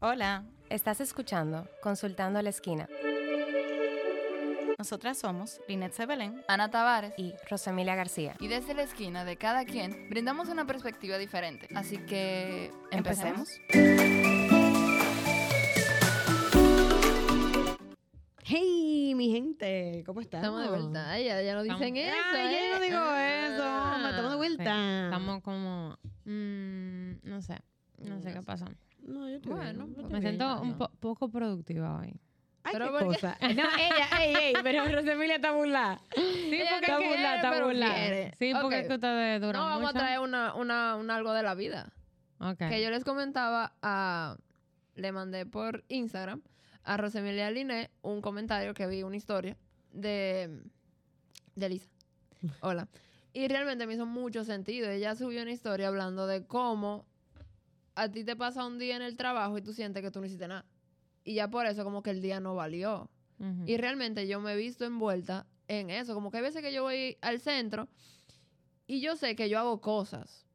Hola, estás escuchando Consultando a la Esquina Nosotras somos Linet Sebelén. Ana Tavares. y Rosemilia García. Y desde la esquina de cada quien brindamos una perspectiva diferente. Así que ¿Empecemos? Hey, mi gente, ¿cómo están? Estamos de vuelta. Ay, ya, ya no dicen eso. Ay, ya ¿eh? no digo Ah. eso, estamos de vuelta. Estamos como. mm, no sé. No sé qué pasa. No, yo estoy Bueno, bien, yo pues Me bien. siento un po- poco productiva hoy. Ay, Pero qué porque- cosa. No, ella, ey, ey, pero Rosemilia está burlada. Sí, Ella porque no es que- quiere, está burlada. Sí, porque es que ustedes duran No, vamos mucho. a traer una, una, un algo de la vida. Ok. Que yo les comentaba a... Le mandé por Instagram a Rosemilia Liné un comentario que vi, una historia de, de Lisa. Hola. Y realmente me hizo mucho sentido. Ella subió una historia hablando de cómo a ti te pasa un día en el trabajo y tú sientes que tú no hiciste nada. Y ya por eso como que el día no valió. Y realmente yo me he visto envuelta en eso. Como que hay veces que yo voy al centro y yo sé que yo hago cosas.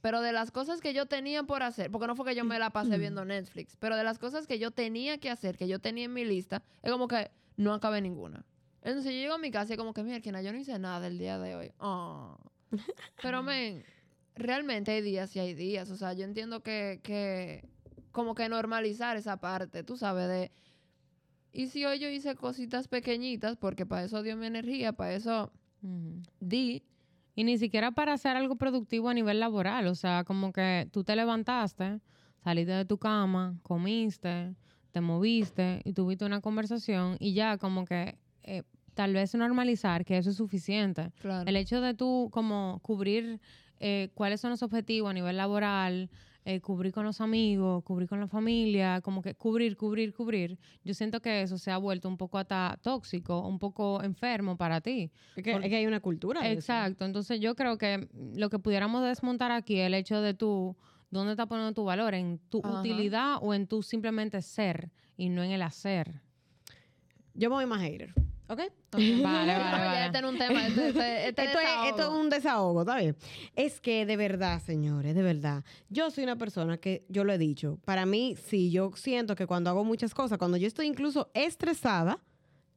Pero de las cosas que yo tenía por hacer, porque no fue que yo me la pasé viendo Netflix, pero de las cosas que yo tenía que hacer, que yo tenía en mi lista, es como que no acabé ninguna. Entonces yo llego a mi casa y como que, mira, yo no hice nada el día de hoy. Ah. Pero, men, realmente hay días y hay días. O sea, yo entiendo que, que como que normalizar esa parte, tú sabes, de... Y si hoy yo hice cositas pequeñitas, porque para eso dio mi energía, para eso di, Y ni siquiera para hacer algo productivo a nivel laboral. O sea, como que tú te levantaste, saliste de tu cama, comiste, te moviste y tuviste una conversación y ya como que eh, tal vez normalizar que eso es suficiente. claro. El hecho de tú como cubrir eh, cuáles son los objetivos a nivel laboral, eh, cubrir con los amigos, cubrir con la familia, como que cubrir, cubrir, cubrir, yo siento que eso se ha vuelto un poco hasta tóxico, un poco enfermo para ti. Es que, Por- es que hay una cultura. de eso. Exacto, entonces yo creo que lo que pudiéramos desmontar aquí es el hecho de tú, ¿dónde estás poniendo tu valor? ¿En tu Ajá. utilidad o en tu simplemente ser y no en el hacer? Yo me voy más hater. ¿Ok? Vale, vale, vale. este no es un tema, este, este, este Esto es, esto es un desahogo, ¿está bien? Es que de verdad, señores, de verdad, yo soy una persona que, yo lo he dicho, para mí, sí, yo siento que cuando hago muchas cosas, cuando yo estoy incluso estresada,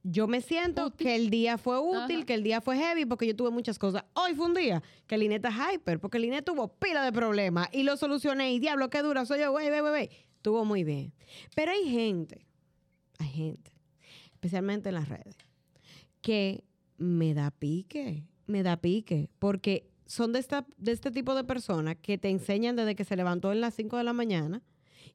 yo me siento que el día fue útil, Ajá. que el día fue heavy, porque yo tuve muchas cosas. Hoy fue un día que Lineta es hyper, porque Lineta tuvo pila de problemas y lo solucioné y diablo, qué dura soy yo, güey, güey, güey. Estuvo muy bien. Pero hay gente, hay gente, especialmente en las redes, que me da pique, me da pique, porque son de, esta, de este tipo de personas que te enseñan desde que se levantó en las 5 de la mañana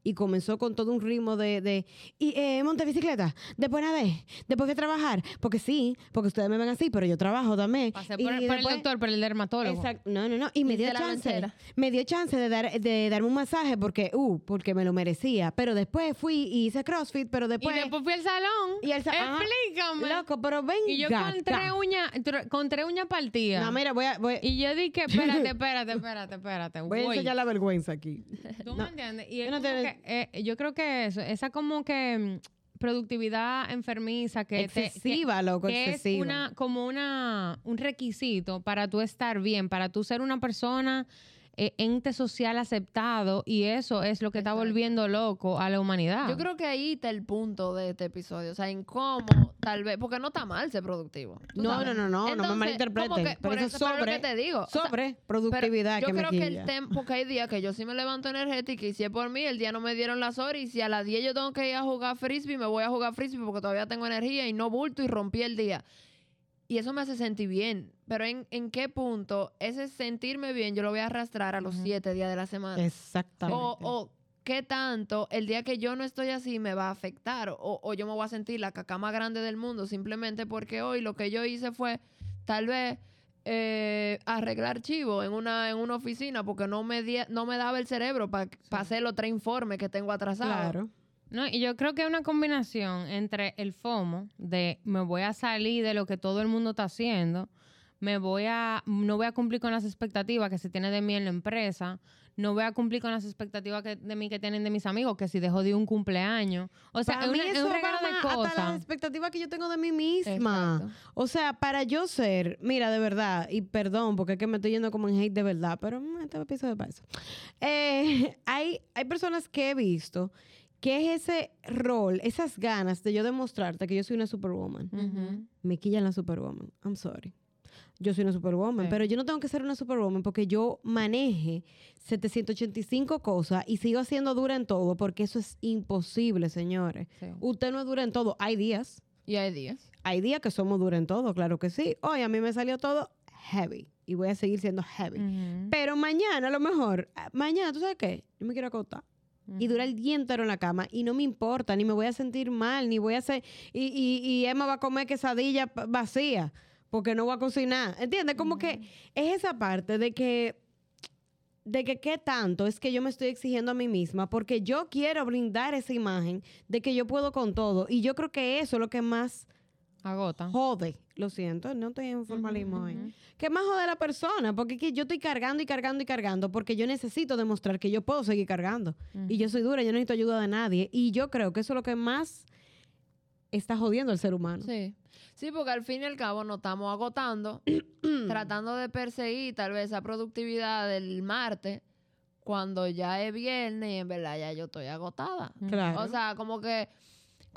y comenzó con todo un ritmo de, de y eh, monte bicicleta, después nadé, después a trabajar, porque sí, porque ustedes me ven así, pero yo trabajo también. Pasé Y por, el- después- doctor, por el dermatólogo. Exacto. No, no, no. Y me dio chance. Me dio chance de, dar, de darme un masaje porque, uh, porque me lo merecía. Pero después fui y hice CrossFit, pero Y después. después fui al salón. Y el sa- ajá. Explícame. Loco, pero ven. Y yo con tres uñas, con tres uñas partidas. No, mira, voy a, voy, Y yo dije, espérate, espérate, espérate, espérate. voy a voy. enseñar la vergüenza aquí. ¿Tú No. me entiendes? Y Yo no te- que, eh, yo creo que eso, esa como que mm, productividad enfermiza que te- excesiva, loco, que, es excesiva. una como una un requisito para tú estar bien, para tú ser una persona eh, ente social aceptado y eso es lo que está volviendo loco a la humanidad. Yo creo que ahí está el punto de este episodio. O sea, en cómo, tal vez, porque no está mal ser productivo. No, sabes. no, no, no, no me malinterpreten. que- pero por eso es pero lo sobre, que te digo. o sea, sobre productividad Pero yo que creo me que el tema, porque hay días que yo sí me levanto energética y si es por mí, el día no me dieron las horas y si a las 10 yo tengo que ir a jugar frisbee, me voy a jugar frisbee porque todavía tengo energía y no bulto y rompí el día. Y eso me hace sentir bien. Pero ¿en, en qué punto ese sentirme bien yo lo voy a arrastrar a los siete días de la semana? Exactamente. O, o qué tanto el día que yo no estoy así me va a afectar. O, o yo me voy a sentir la caca más grande del mundo simplemente porque hoy lo que yo hice fue tal vez eh, arreglar chivo en una, en una oficina porque no me, di- no me daba el cerebro para hacer los tres informes que tengo atrasados. claro. No, y yo creo que es una combinación entre el FOMO de me voy a salir de lo que todo el mundo está haciendo, me voy a no voy a cumplir con las expectativas que se tiene de mí en la empresa, no voy a cumplir con las expectativas que, de mí que tienen de mis amigos, que si dejo de un cumpleaños. O sea, para es, mí una- es eso un va regalo de más hasta las cosas. expectativas que yo tengo de mí misma. Exacto. O sea, para yo ser, mira, de verdad, y perdón, porque es que me estoy yendo como en hate de verdad, pero mm, este episodio para eso. Eh, hay, hay personas que he visto ¿Qué es ese rol, esas ganas de yo demostrarte que yo soy una superwoman? Ujú. Me quillan la superwoman. I'm sorry. Yo soy una superwoman, Sí. pero yo no tengo que ser una superwoman porque yo maneje 785 cosas y sigo siendo dura en todo, porque eso es imposible, señores. Sí. Usted no es dura en todo. Hay días, Y hay días. hay días que somos duras en todo, claro que sí. Hoy a mí me salió todo heavy y voy a seguir siendo heavy. Pero mañana, a lo mejor, ah, mañana, ¿tú sabes qué? Yo me quiero acostar. Y dura el día entero en la cama y no me importa, ni me voy a sentir mal, ni voy a hacer... Y, y, y Emma va a comer quesadilla vacía porque no va a cocinar. ¿Entiendes? Como que es esa parte de que... De que qué tanto es que yo me estoy exigiendo a mí misma porque yo quiero brindar esa imagen de que yo puedo con todo. Y yo creo que eso es lo que más Agota. jode. Lo siento, no estoy en formalismo hoy. Que más jode a la persona, porque es que yo estoy cargando y cargando y cargando, porque yo necesito demostrar que yo puedo seguir cargando. Y yo soy dura, yo no necesito ayuda de nadie. Y yo creo que eso es lo que más está jodiendo al ser humano. Sí. Sí, porque al fin y al cabo nos estamos agotando, tratando de perseguir tal vez esa productividad del martes, cuando ya es viernes y en verdad ya yo estoy agotada. Claro. O sea, como que,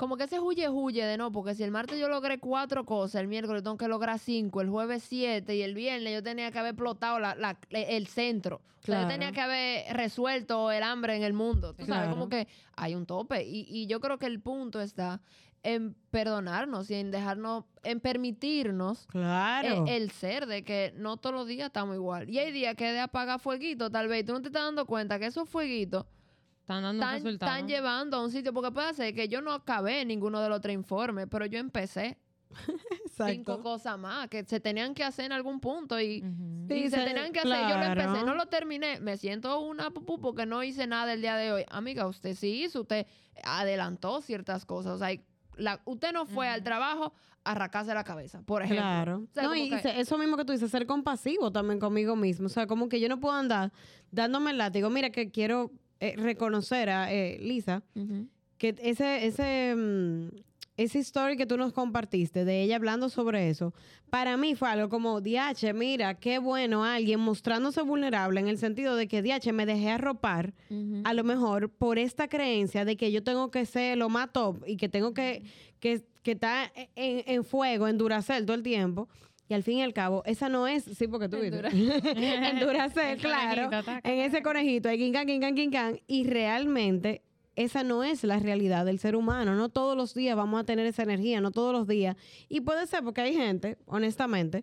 como que ese huye huye de no, porque si el martes yo logré cuatro cosas, el miércoles tengo que lograr cinco, el jueves siete y el viernes yo tenía que haber explotado la- la- el centro. O sea, yo tenía que haber resuelto el hambre en el mundo. Tú sabes, Claro. como que hay un tope. Y, y yo creo que el punto está en perdonarnos y en dejarnos, en permitirnos claro. e- el, ser de que no todos los días estamos igual. Y hay días que de apagar fueguito, tal vez, y tú no te estás dando cuenta que esos fueguitos Están dando están, resultados. están llevando a un sitio, porque puede ser que yo no acabé ninguno de los tres informes, pero yo empecé cinco cosas más que se tenían que hacer en algún punto y, Ujú. y Sí, se, se- tenían que hacer. Yo lo empecé, no lo terminé. Me siento una pupú porque no hice nada el día de hoy. Amiga, usted sí hizo, usted adelantó ciertas cosas. O sea, y la- usted no fue al trabajo a arrancarse la cabeza, por ejemplo. Claro. O sea, no, como y que- eso mismo que tú dices, ser compasivo también conmigo mismo. O sea, como que yo no puedo andar dándome el látigo. Mira, que quiero eh, reconocer a eh, Lisa, que ese, ese, mm, esa historia que tú nos compartiste de ella hablando sobre eso, para mí fue algo como, Diache, mira, qué bueno alguien mostrándose vulnerable en el sentido de que, Diache, me dejé arropar a lo mejor por esta creencia de que yo tengo que ser lo más top y que tengo que, que, que estar en, en fuego, en Duracell todo el tiempo. Y al fin y al cabo, esa no es, sí, porque tú En dices. en Duracell, El claro. conejito. En ese conejito, hay quincan, quincan, quincan. Y realmente, esa no es la realidad del ser humano. No todos los días vamos a tener esa energía, no todos los días. Y puede ser porque hay gente, honestamente,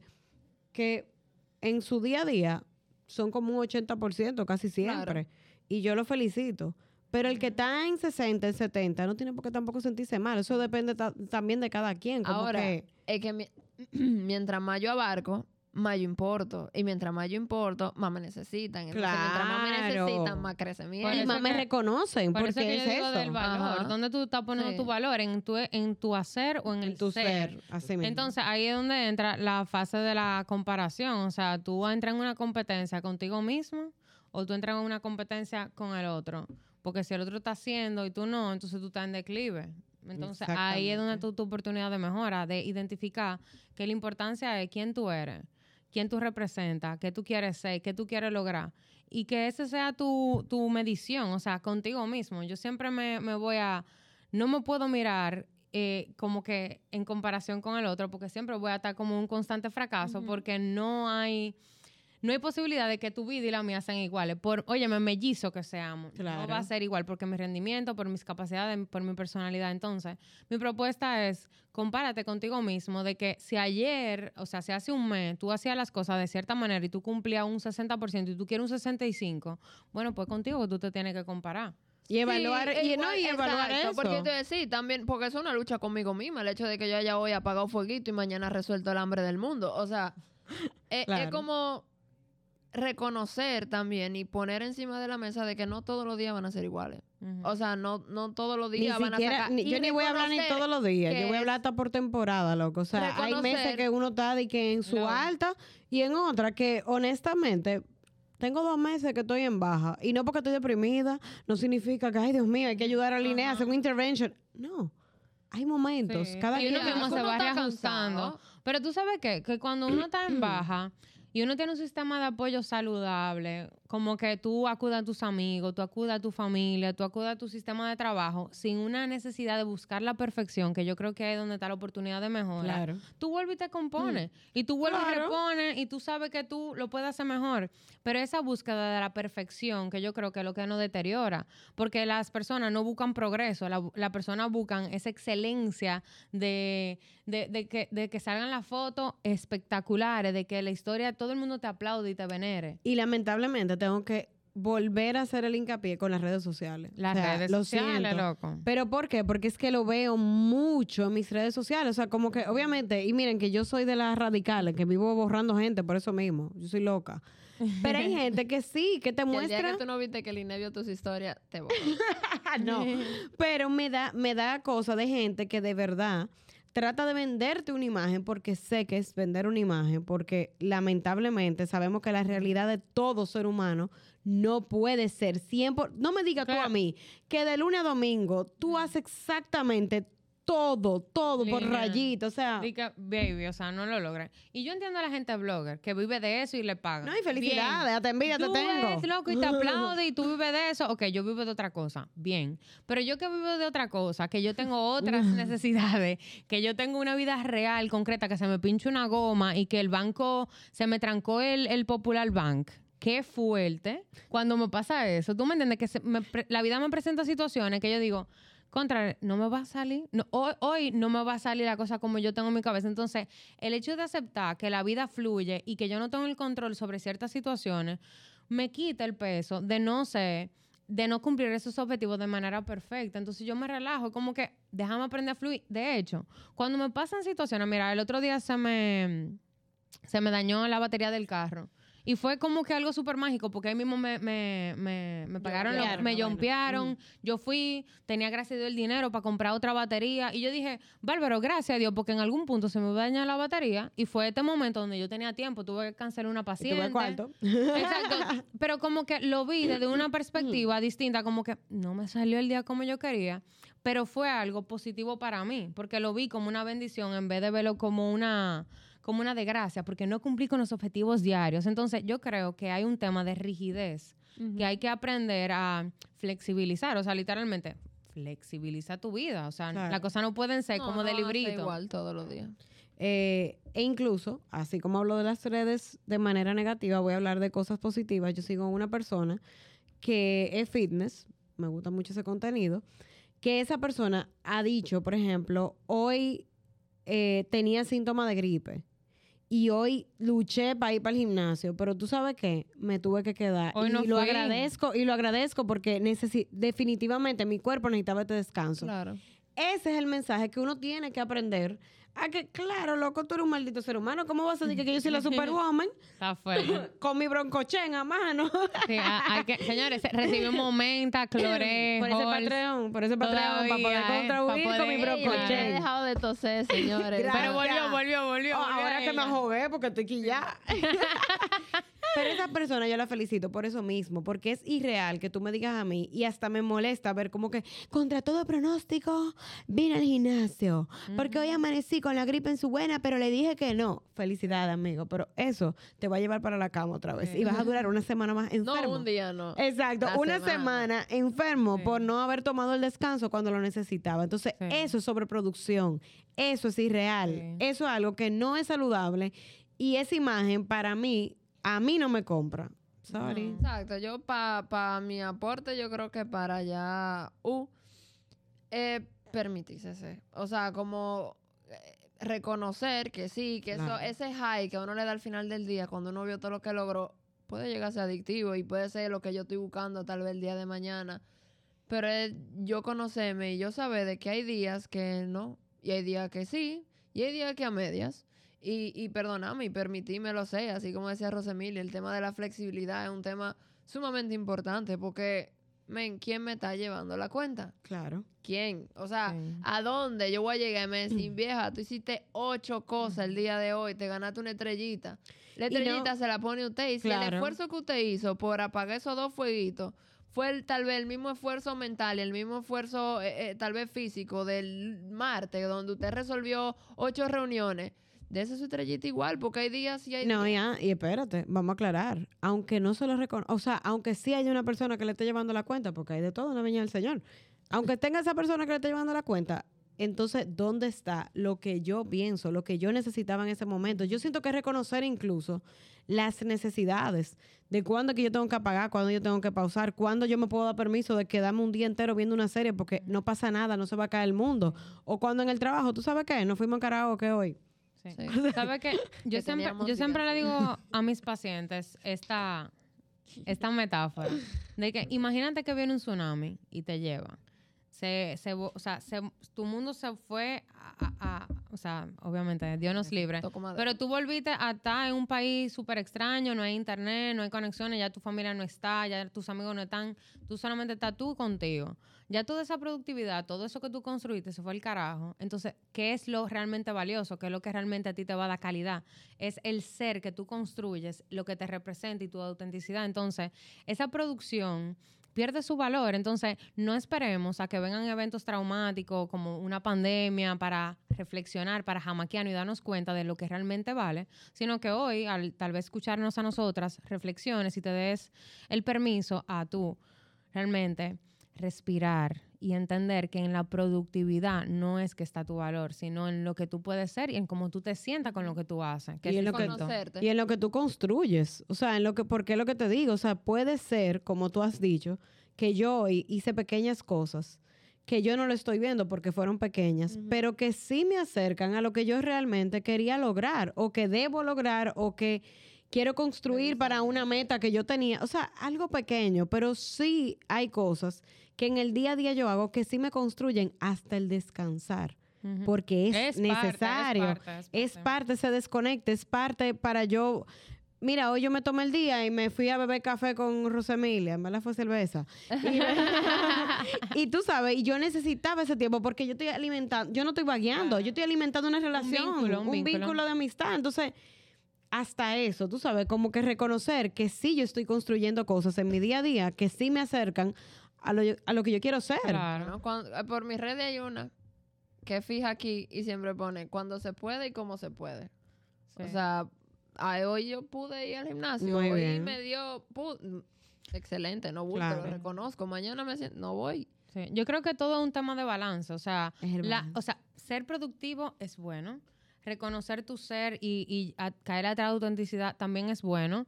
que en su día a día son como un 80%, casi siempre. Y yo lo felicito. Pero el que está en 60, en 70, no tiene por qué tampoco sentirse mal. Eso depende ta- también de cada quien. Como Ahora, que, es que mi- mientras más yo abarco, más yo importo. Y mientras más yo importo, más me necesitan. Entonces, mientras más me Claro. necesitan, más crece mi y eso más me reconocen, Por porque eso que es yo digo eso. del valor. Ajá. ¿Dónde tú estás poniendo Sí. tu valor? ¿En tu, en tu hacer o en, En el tu ser? ser, así mismo. Entonces ahí es donde entra la fase de la comparación. O sea, tú entras en una competencia contigo mismo o tú entras en una competencia con el otro. Porque si el otro está haciendo y tú no, entonces tú estás en declive. Entonces ahí es donde tú tu oportunidad de mejora, de identificar que la importancia es quién tú eres, quién tú representas, qué tú quieres ser, qué tú quieres lograr. Y que esa sea tu, tu medición, o sea, contigo mismo. Yo siempre me, me voy a, no me puedo mirar eh, como que en comparación con el otro, porque siempre voy a estar como un constante fracaso, porque no hay, no hay posibilidad de que tu vida y la mía sean iguales. Por, oye, me mellizo que seamos. No Claro. va a ser igual porque mi rendimiento, por mis capacidades, por mi personalidad. Entonces, mi propuesta es, compárate contigo mismo de que si ayer, o sea, si hace un mes, tú hacías las cosas de cierta manera y tú cumplías un 60% y tú quieres un 65%, bueno, pues contigo que tú te tienes que comparar. y evaluar, Sí, y, igual, no, y evaluar eso. Porque te sí, también, porque es una lucha conmigo misma, el hecho de que yo haya hoy apagado fueguito y mañana resuelto el hambre del mundo. O sea, es, es como reconocer también y poner encima de la mesa de que no todos los días van a ser iguales. O sea, no, no todos los ni días van a sacar. ni- yo ni voy a hablar ni todos los días, yo voy a hablar hasta por temporada, loco. O sea, hay meses que uno está de que en su alta y en otra que honestamente tengo dos meses que estoy en baja y no porque estoy deprimida, no significa que ay Dios mío, hay que ayudar a Linnea a hacer un intervention. No. Hay momentos, Sí. cada y uno mismo se va está reajustando. cansado. Pero tú sabes qué? que cuando uno está en baja y uno tiene un sistema de apoyo saludable, como que tú acudas a tus amigos, tú acudas a tu familia, tú acudas a tu sistema de trabajo sin una necesidad de buscar la perfección, que yo creo que ahí es donde está la oportunidad de mejora. Claro. Tú vuelves y te compones. Y tú vuelves y repones y tú sabes que tú lo puedes hacer mejor. Pero esa búsqueda de la perfección, que yo creo que es lo que nos deteriora, porque las personas no buscan progreso, la, la persona buscan esa excelencia de, de, de que, de que salgan las fotos espectaculares, de que la historia, todo el mundo te aplaude y te venere. Y lamentablemente tengo que volver a hacer el hincapié con las redes sociales. Las O sea, redes lo sociales, siento. loco. ¿Pero por qué? Porque es que lo veo mucho en mis redes sociales. O sea, como que, obviamente, y miren que yo soy de las radicales, que vivo borrando gente por eso mismo. Yo soy loca. Pero hay gente que sí, que te Que el día muestra. que tú no viste que Liné vio tus historias, te borró. no. Pero me da, me da cosa de gente que de verdad trata de venderte una imagen porque sé que es vender una imagen, porque lamentablemente sabemos que la realidad de todo ser humano no puede ser 100%. No me digas tú a mí que de lunes a domingo tú haces exactamente todo, todo por rayito. O sea, Di que, baby, o sea, no lo logran. Y yo entiendo a la gente blogger que vive de eso y le pagan. no hay felicidades, hasta envidia te tengo. eres loco y te aplaude y tú vives de eso. Ok, yo vivo de otra cosa. Bien. Pero yo que vivo de otra cosa, que yo tengo otras necesidades, que yo tengo una vida real, concreta, que se me pinche una goma y que el banco se me trancó el, el Popular Bank. Qué fuerte cuando me pasa eso. Tú me entiendes que se me la vida me presenta situaciones que yo digo, contra, no me va a salir, hoy, hoy no me va a salir la cosa como yo tengo en mi cabeza. Entonces, el hecho de aceptar que la vida fluye y que yo no tengo el control sobre ciertas situaciones, me quita el peso de no ser, de no cumplir esos objetivos de manera perfecta. Entonces yo me relajo, como que déjame aprender a fluir. De hecho, cuando me pasan situaciones, mira, el otro día se me, se me dañó la batería del carro. Y fue como que algo súper mágico, porque ahí mismo me, me, me, me pagaron, lo- me bueno. yompearon. Yo fui, tenía gracias a Dios el dinero para comprar otra batería. Y yo dije, Bárbaro, gracias a Dios, porque en algún punto se me va a dañar la batería. Y fue este momento donde yo tenía tiempo, tuve que cancelar una paciente. tuve cuarto. Exacto. Pero como que lo vi desde una perspectiva distinta, como que no me salió el día como yo quería, pero fue algo positivo para mí, porque lo vi como una bendición en vez de verlo como una como una desgracia, porque no cumplí con los objetivos diarios. Entonces, yo creo que hay un tema de rigidez que hay que aprender a flexibilizar, o sea, literalmente flexibiliza tu vida, o sea, Claro. las cosas no pueden ser No, como no de librito. igual todos los días. Eh, e incluso, así como hablo de las redes de manera negativa, voy a hablar de cosas positivas. Yo sigo a una persona que es fitness, me gusta mucho ese contenido, que esa persona ha dicho, por ejemplo, hoy eh, tenía síntomas de gripe y hoy luché para ir para el gimnasio, pero tú sabes qué, me tuve que quedar Hoy y no lo fui. agradezco y lo agradezco porque definitivamente mi cuerpo necesitaba este descanso. Claro. Ese es el mensaje que uno tiene que aprender. A que, claro, loco, tú eres un maldito ser humano. ¿Cómo vas a decir que yo soy la superwoman Está fuerte. con mi broncochen a mano? Sí, a- hay que, señores, recibimos menta, cloré, por ese. Patreon, por ese Patreon, para poder ¿eh? contribuir Pa' con mi no he broncochen. dejado de toser, señores. Gracias. Pero volvió, volvió, volvió. Oh, volvió ahora que me ella. jogué porque estoy aquí ya. Pero esa persona yo la felicito por eso mismo, porque es irreal que tú me digas a mí y hasta me molesta ver como que contra todo pronóstico vine al gimnasio, porque hoy amanecí con la gripe en su buena, pero le dije que no. Felicidades, amigo, pero eso te va a llevar para la cama otra vez y vas a durar una semana más enfermo. No, un día no. Exacto, La una semana. semana, enfermo Sí. por no haber tomado el descanso cuando lo necesitaba. Entonces, Sí. eso es sobreproducción, eso es irreal, Sí. eso es algo que no es saludable y esa imagen para mí, a mí no me compra. Sorry. Exacto, yo para mi aporte, yo creo que para ya uh, eh, permitirse. O sea, como eh, reconocer que sí, que Claro. eso, ese high que uno le da al final del día, cuando uno vio todo lo que logró, puede llegar a ser adictivo y puede ser lo que yo estoy buscando tal vez el día de mañana. Pero es yo conocerme y yo saber de que hay días que no, y hay días que sí, y hay días que a medias. Y, y perdoname y permitirme lo sé, así como decía Rosemilia, el tema de la flexibilidad es un tema sumamente importante porque, men, ¿quién me está llevando la cuenta? Claro. ¿Quién? O sea, Sí. ¿a dónde yo voy a llegar y me decir, vieja, tú hiciste ocho cosas el día de hoy, te ganaste una estrellita? La no- estrellita se la pone usted y si el esfuerzo que usted hizo por apagar esos dos fueguitos fue el- tal vez el mismo esfuerzo mental y el mismo esfuerzo eh, eh, tal vez físico del martes, donde usted resolvió ocho reuniones, de esa su igual, porque hay días y hay No, días. ya, y espérate, vamos a aclarar. Aunque no se lo reconozca, o sea, aunque sí haya una persona que le esté llevando la cuenta, porque hay de todo en la viña del Señor. Aunque tenga esa persona que le esté llevando la cuenta, entonces, ¿dónde está lo que yo pienso, lo que yo necesitaba en ese momento? Yo siento que reconocer incluso las necesidades de cuándo que yo tengo que apagar, cuándo yo tengo que pausar, cuándo yo me puedo dar permiso de quedarme un día entero viendo una serie porque no pasa nada, no se va a caer el mundo. O cuando en el trabajo, ¿tú sabes qué? Nos fuimos a karaoke hoy. Sí. Sí. ¿Sabes qué? Yo Que siempre, yo siempre le digo a mis pacientes esta, esta metáfora de que imagínate que viene un tsunami y te lleva. Se, se, o sea, se- tu mundo se fue a, a- a- o sea, obviamente, Dios nos libre. Pero tú volviste a estar en un país súper extraño, no hay internet, no hay conexiones, ya tu familia no está, ya tus amigos no están, tú solamente estás tú contigo. Ya toda esa productividad, todo eso que tú construiste se fue al carajo. Entonces, ¿qué es lo realmente valioso? ¿Qué es lo que realmente a ti te va a dar calidad? Es el ser que tú construyes, lo que te representa y tu autenticidad. Entonces, esa producción pierde su valor. Entonces, no esperemos a que vengan eventos traumáticos como una pandemia para reflexionar, para jamaquearnos y darnos cuenta de lo que realmente vale, sino que hoy, al tal vez escucharnos a nosotras, reflexiones y te des el permiso a tú realmente respirar y entender que en la productividad no es que está tu valor, sino en lo que tú puedes ser y en cómo tú te sientas con lo que tú haces. Que Y es en lo que-. Y en lo que tú construyes. O sea, en lo que, porque es lo que te digo. O sea, puede ser, como tú has dicho, que yo hoy hice pequeñas cosas que yo no lo estoy viendo porque fueron pequeñas, pero que sí me acercan a lo que yo realmente quería lograr o que debo lograr o que quiero construir para una meta que yo tenía. O sea, algo pequeño, pero sí hay cosas que en el día a día yo hago que sí me construyen hasta el descansar. Porque es, Es parte, es necesario. parte, es es parte. se desconecta, es parte para yo. Mira, hoy yo me tomé el día y me fui a beber café con Rosemilia, en verdad fue cerveza. Y, y tú sabes, y yo necesitaba ese tiempo porque yo estoy alimentando, yo no estoy vagueando, yo estoy alimentando una relación, vínculo, un un vínculo. vínculo. de amistad. Entonces, hasta eso, tú sabes, como que reconocer que sí yo estoy construyendo cosas en mi día a día que sí me acercan a lo, a lo que yo quiero ser. Claro. ¿no? Cuando- eh, por mis redes hay una que fija aquí y siempre pone cuando se puede y cómo se puede. O sea, hoy yo pude ir al gimnasio, Muy hoy bien. me dio... pu- Excelente, no Claro. lo reconozco. Mañana me siento, no voy. Sí, Yo creo que todo es un tema de balance. O sea, Es el la- balance. o sea, ser productivo es bueno. Reconocer tu ser y, y a- caer a la autenticidad también es bueno.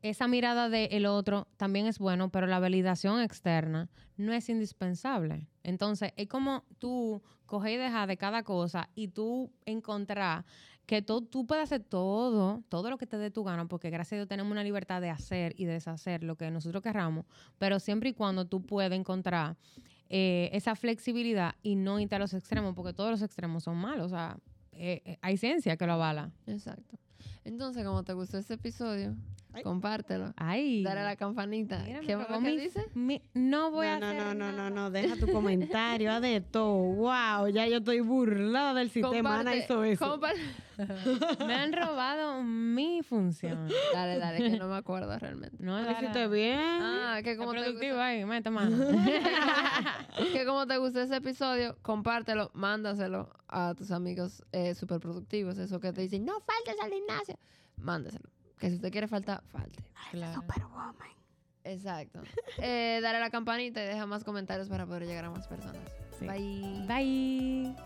Esa mirada del otro también es bueno, pero la validación externa no es indispensable. Entonces, es como tú coger y dejar de cada cosa y tú encontrar que tú, tú puedes hacer todo, todo lo que te dé tu gana, porque gracias a Dios tenemos una libertad de hacer y deshacer lo que nosotros querramos, pero siempre y cuando tú puedas encontrar eh, esa flexibilidad y no irte a los extremos, porque todos los extremos son malos. O sea, eh, eh, hay ciencia que lo avala. Exacto. Entonces, como te gustó este episodio, compártelo. Ay. Dale a la campanita. ¿Qué, robó ¿qué mi- dice? mi- no voy a no, no, hacer no, no, nada. no, deja tu comentario, haz de todo. Wow, ya yo estoy burlada del sistema. Ana hizo eso. Me han robado mi función. Dale, dale, que no me acuerdo realmente. No, Lo dale, hiciste bien. Ah, que como, te productivo gustó, ahí, mete mano. que como te gustó ese episodio, compártelo, mándaselo a tus amigos eh, súper productivos. Eso que te dicen, no faltes al gimnasio. Mándaselo. Que si usted quiere faltar, falte. Claro. Exacto. Eh, dale a la campanita y deja más comentarios para poder llegar a más personas. Sí. Bye. Bye.